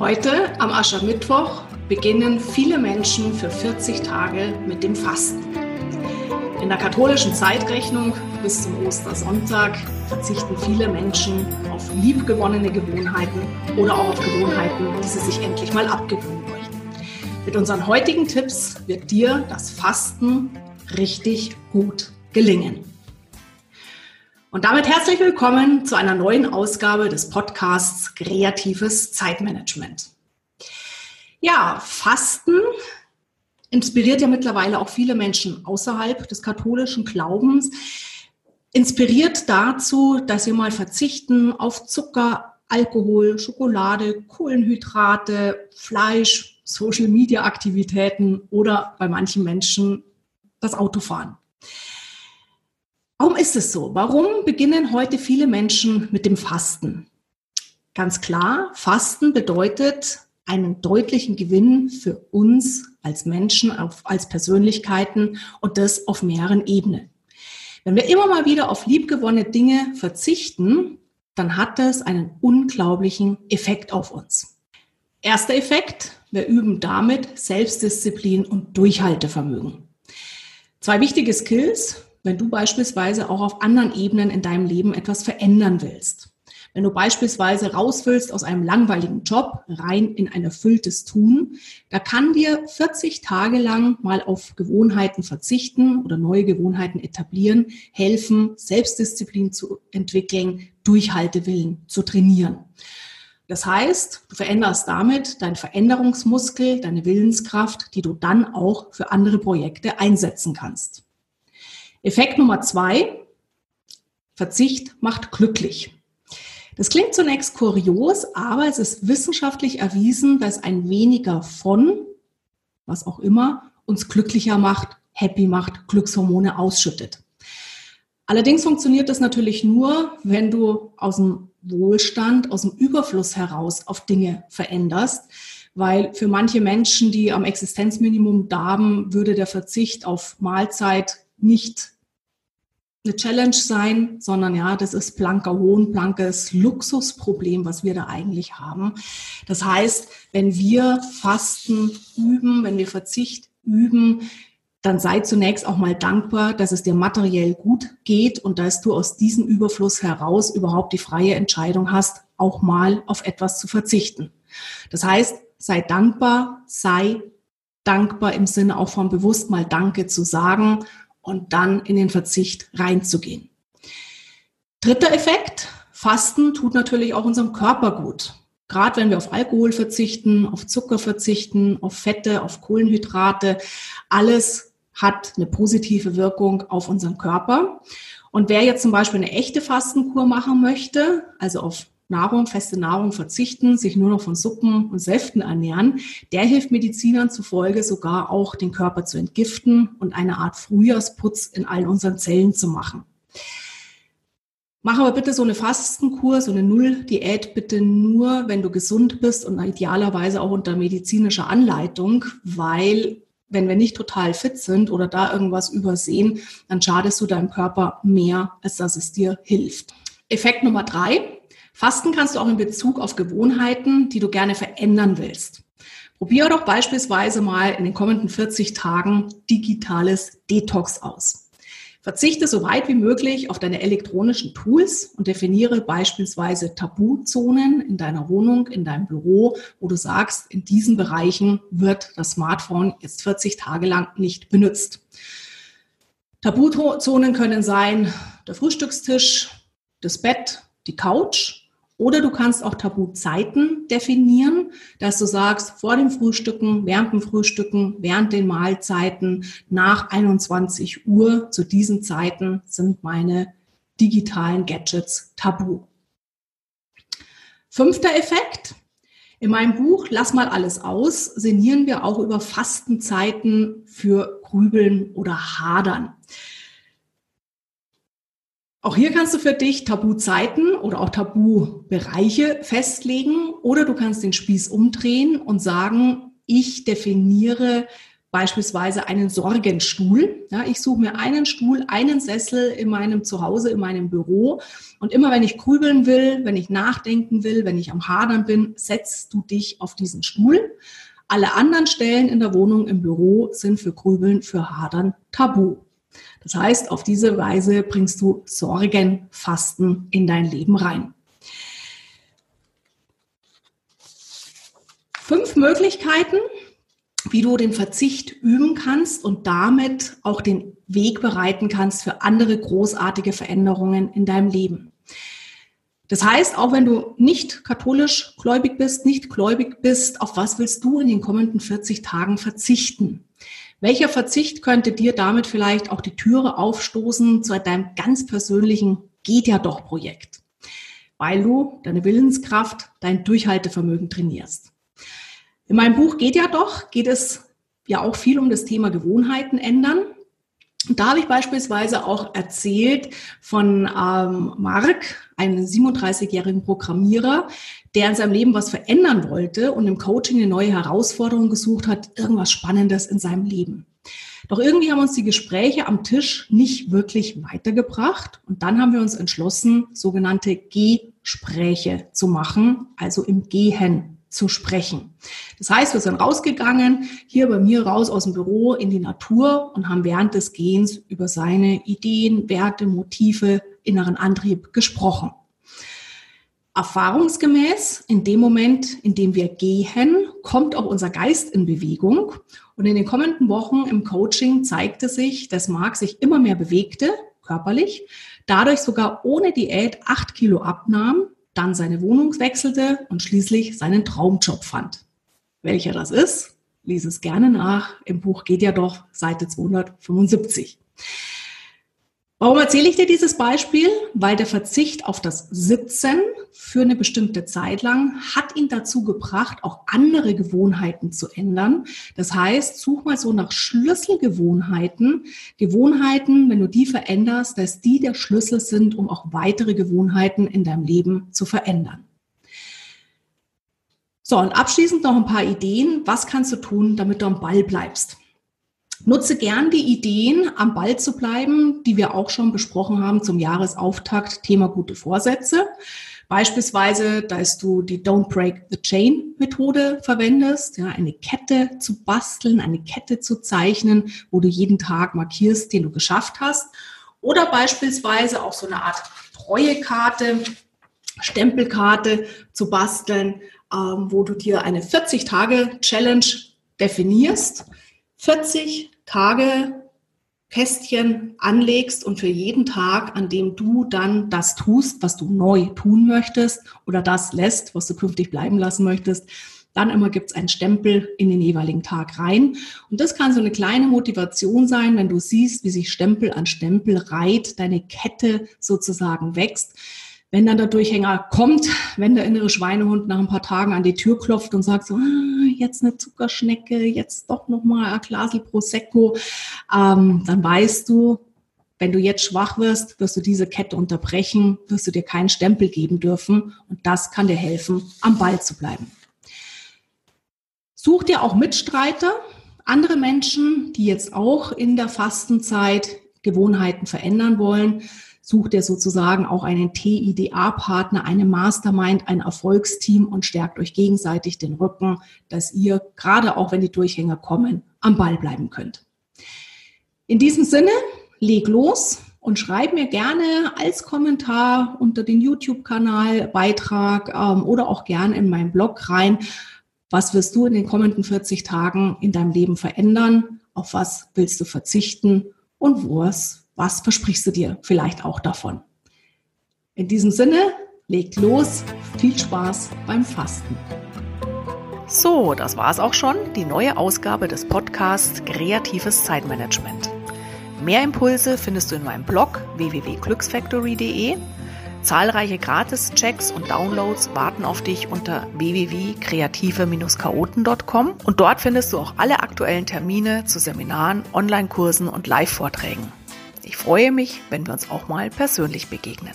Heute am Aschermittwoch beginnen viele Menschen für 40 Tage mit dem Fasten. In der katholischen Zeitrechnung bis zum Ostersonntag verzichten viele Menschen auf liebgewonnene Gewohnheiten oder auch auf Gewohnheiten, die sie sich endlich mal abgewöhnen möchten. Mit unseren heutigen Tipps wird dir das Fasten richtig gut gelingen. Und damit herzlich willkommen zu einer neuen Ausgabe des Podcasts Kreatives Zeitmanagement. Ja, Fasten inspiriert ja mittlerweile auch viele Menschen außerhalb des katholischen Glaubens. Inspiriert dazu, dass sie mal verzichten auf Zucker, Alkohol, Schokolade, Kohlenhydrate, Fleisch, Social-Media-Aktivitäten oder bei manchen Menschen das Autofahren. Warum ist es so? Warum beginnen heute viele Menschen mit dem Fasten? Ganz klar, Fasten bedeutet einen deutlichen Gewinn für uns als Menschen, als Persönlichkeiten und das auf mehreren Ebenen. Wenn wir immer mal wieder auf liebgewonnene Dinge verzichten, dann hat das einen unglaublichen Effekt auf uns. Erster Effekt, wir üben damit Selbstdisziplin und Durchhaltevermögen. Zwei wichtige Skills wenn du beispielsweise auch auf anderen Ebenen in deinem Leben etwas verändern willst. Wenn du beispielsweise raus willst aus einem langweiligen Job rein in ein erfülltes Tun, da kann dir 40 Tage lang mal auf Gewohnheiten verzichten oder neue Gewohnheiten etablieren, helfen, Selbstdisziplin zu entwickeln, Durchhaltewillen zu trainieren. Das heißt, du veränderst damit deinen Veränderungsmuskel, deine Willenskraft, die du dann auch für andere Projekte einsetzen kannst. Effekt Nummer zwei, Verzicht macht glücklich. Das klingt zunächst kurios, aber es ist wissenschaftlich erwiesen, dass ein weniger von, was auch immer, uns glücklicher macht, happy macht, Glückshormone ausschüttet. Allerdings funktioniert das natürlich nur, wenn du aus dem Wohlstand, aus dem Überfluss heraus auf Dinge veränderst, weil für manche Menschen, die am Existenzminimum darben, würde der Verzicht auf Mahlzeit nicht eine Challenge sein, sondern ja, das ist blanker Hohn, blankes Luxusproblem, was wir da eigentlich haben. Das heißt, wenn wir Fasten üben, wenn wir Verzicht üben, dann sei zunächst auch mal dankbar, dass es dir materiell gut geht und dass du aus diesem Überfluss heraus überhaupt die freie Entscheidung hast, auch mal auf etwas zu verzichten. Das heißt, sei dankbar, sei dankbar im Sinne auch von bewusst mal Danke zu sagen und dann in den Verzicht reinzugehen. Dritter Effekt, Fasten tut natürlich auch unserem Körper gut. Gerade wenn wir auf Alkohol verzichten, auf Zucker verzichten, auf Fette, auf Kohlenhydrate, alles hat eine positive Wirkung auf unseren Körper. Und wer jetzt zum Beispiel eine echte Fastenkur machen möchte, also auf Nahrung, feste Nahrung verzichten, sich nur noch von Suppen und Säften ernähren, der hilft Medizinern zufolge sogar auch den Körper zu entgiften und eine Art Frühjahrsputz in all unseren Zellen zu machen. Mach aber bitte so eine Fastenkur, so eine Null-Diät bitte nur, wenn du gesund bist und idealerweise auch unter medizinischer Anleitung, weil wenn wir nicht total fit sind oder da irgendwas übersehen, dann schadest du deinem Körper mehr, als dass es dir hilft. Effekt Nummer drei, Fasten kannst du auch in Bezug auf Gewohnheiten, die du gerne verändern willst. Probiere doch beispielsweise mal in den kommenden 40 Tagen digitales Detox aus. Verzichte so weit wie möglich auf deine elektronischen Tools und definiere beispielsweise Tabuzonen in deiner Wohnung, in deinem Büro, wo du sagst, in diesen Bereichen wird das Smartphone jetzt 40 Tage lang nicht benutzt. Tabuzonen können sein der Frühstückstisch, das Bett, die Couch, oder du kannst auch Tabuzeiten definieren, dass du sagst, vor dem Frühstücken, während dem Frühstücken, während den Mahlzeiten, nach 21 Uhr, zu diesen Zeiten sind meine digitalen Gadgets tabu. Fünfter Effekt. In meinem Buch Lass mal alles aus sinnieren wir auch über Fastenzeiten für Grübeln oder Hadern. Auch hier kannst du für dich Tabuzeiten oder auch Tabubereiche festlegen oder du kannst den Spieß umdrehen und sagen, ich definiere beispielsweise einen Sorgenstuhl. Ja, ich suche mir einen Stuhl, einen Sessel in meinem Zuhause, in meinem Büro. Und immer wenn ich grübeln will, wenn ich nachdenken will, wenn ich am Hadern bin, setzt du dich auf diesen Stuhl. Alle anderen Stellen in der Wohnung, im Büro sind für Grübeln, für Hadern tabu. Das heißt, auf diese Weise bringst du Sorgenfasten in dein Leben rein. Fünf Möglichkeiten, wie du den Verzicht üben kannst und damit auch den Weg bereiten kannst für andere großartige Veränderungen in deinem Leben. Das heißt, auch wenn du nicht katholisch gläubig bist, nicht gläubig bist, auf was willst du in den kommenden 40 Tagen verzichten? Welcher Verzicht könnte dir damit vielleicht auch die Türe aufstoßen zu deinem ganz persönlichen Geht ja doch Projekt? Weil du deine Willenskraft, dein Durchhaltevermögen trainierst. In meinem Buch geht ja doch, geht es ja auch viel um das Thema Gewohnheiten ändern. Da habe ich beispielsweise auch erzählt von ähm, Mark, einem 37-jährigen Programmierer, der in seinem Leben was verändern wollte und im Coaching eine neue Herausforderung gesucht hat, irgendwas Spannendes in seinem Leben. Doch irgendwie haben uns die Gespräche am Tisch nicht wirklich weitergebracht. Und dann haben wir uns entschlossen, sogenannte Gespräche zu machen, also im Gehen zu sprechen. Das heißt, wir sind rausgegangen, hier bei mir raus aus dem Büro in die Natur und haben während des Gehens über seine Ideen, Werte, Motive, inneren Antrieb gesprochen. Erfahrungsgemäß, in dem Moment, in dem wir gehen, kommt auch unser Geist in Bewegung. Und in den kommenden Wochen im Coaching zeigte sich, dass Marc sich immer mehr bewegte, körperlich, dadurch sogar ohne Diät acht Kilo abnahm dann seine Wohnung wechselte und schließlich seinen Traumjob fand. Welcher das ist, lies es gerne nach. Im Buch geht ja doch Seite 275. Warum erzähle ich dir dieses Beispiel? Weil der Verzicht auf das Sitzen für eine bestimmte Zeit lang hat ihn dazu gebracht, auch andere Gewohnheiten zu ändern. Das heißt, such mal so nach Schlüsselgewohnheiten. Gewohnheiten, wenn du die veränderst, dass die der Schlüssel sind, um auch weitere Gewohnheiten in deinem Leben zu verändern. So, und abschließend noch ein paar Ideen. Was kannst du tun, damit du am Ball bleibst? Nutze gern die Ideen, am Ball zu bleiben, die wir auch schon besprochen haben zum Jahresauftakt, Thema gute Vorsätze. Beispielsweise, dass du die Don't Break the Chain Methode verwendest, ja, eine Kette zu basteln, eine Kette zu zeichnen, wo du jeden Tag markierst, den du geschafft hast. Oder beispielsweise auch so eine Art Treuekarte, Stempelkarte zu basteln, ähm, wo du dir eine 40-Tage-Challenge definierst 40 Tage Kästchen anlegst und für jeden Tag, an dem du dann das tust, was du neu tun möchtest oder das lässt, was du künftig bleiben lassen möchtest, dann immer gibt es einen Stempel in den jeweiligen Tag rein. Und das kann so eine kleine Motivation sein, wenn du siehst, wie sich Stempel an Stempel reiht, deine Kette sozusagen wächst wenn dann der Durchhänger kommt, wenn der innere Schweinehund nach ein paar Tagen an die Tür klopft und sagt so, ah, jetzt eine Zuckerschnecke, jetzt doch nochmal ein Glasel Prosecco, ähm, dann weißt du, wenn du jetzt schwach wirst, wirst du diese Kette unterbrechen, wirst du dir keinen Stempel geben dürfen und das kann dir helfen, am Ball zu bleiben. Such dir auch Mitstreiter, andere Menschen, die jetzt auch in der Fastenzeit Gewohnheiten verändern wollen sucht ihr sozusagen auch einen TIDA-Partner, eine Mastermind, ein Erfolgsteam und stärkt euch gegenseitig den Rücken, dass ihr, gerade auch wenn die Durchhänger kommen, am Ball bleiben könnt. In diesem Sinne, leg los und schreib mir gerne als Kommentar unter den YouTube-Kanal, Beitrag ähm, oder auch gerne in meinen Blog rein. Was wirst du in den kommenden 40 Tagen in deinem Leben verändern? Auf was willst du verzichten? Und was was versprichst du dir vielleicht auch davon? In diesem Sinne, legt los, viel Spaß beim Fasten. So, das war es auch schon, die neue Ausgabe des Podcasts Kreatives Zeitmanagement. Mehr Impulse findest du in meinem Blog www.glücksfactory.de. Zahlreiche Gratis-Checks und Downloads warten auf dich unter www.kreative-chaoten.com und dort findest du auch alle aktuellen Termine zu Seminaren, Online-Kursen und Live-Vorträgen. Ich freue mich, wenn wir uns auch mal persönlich begegnen.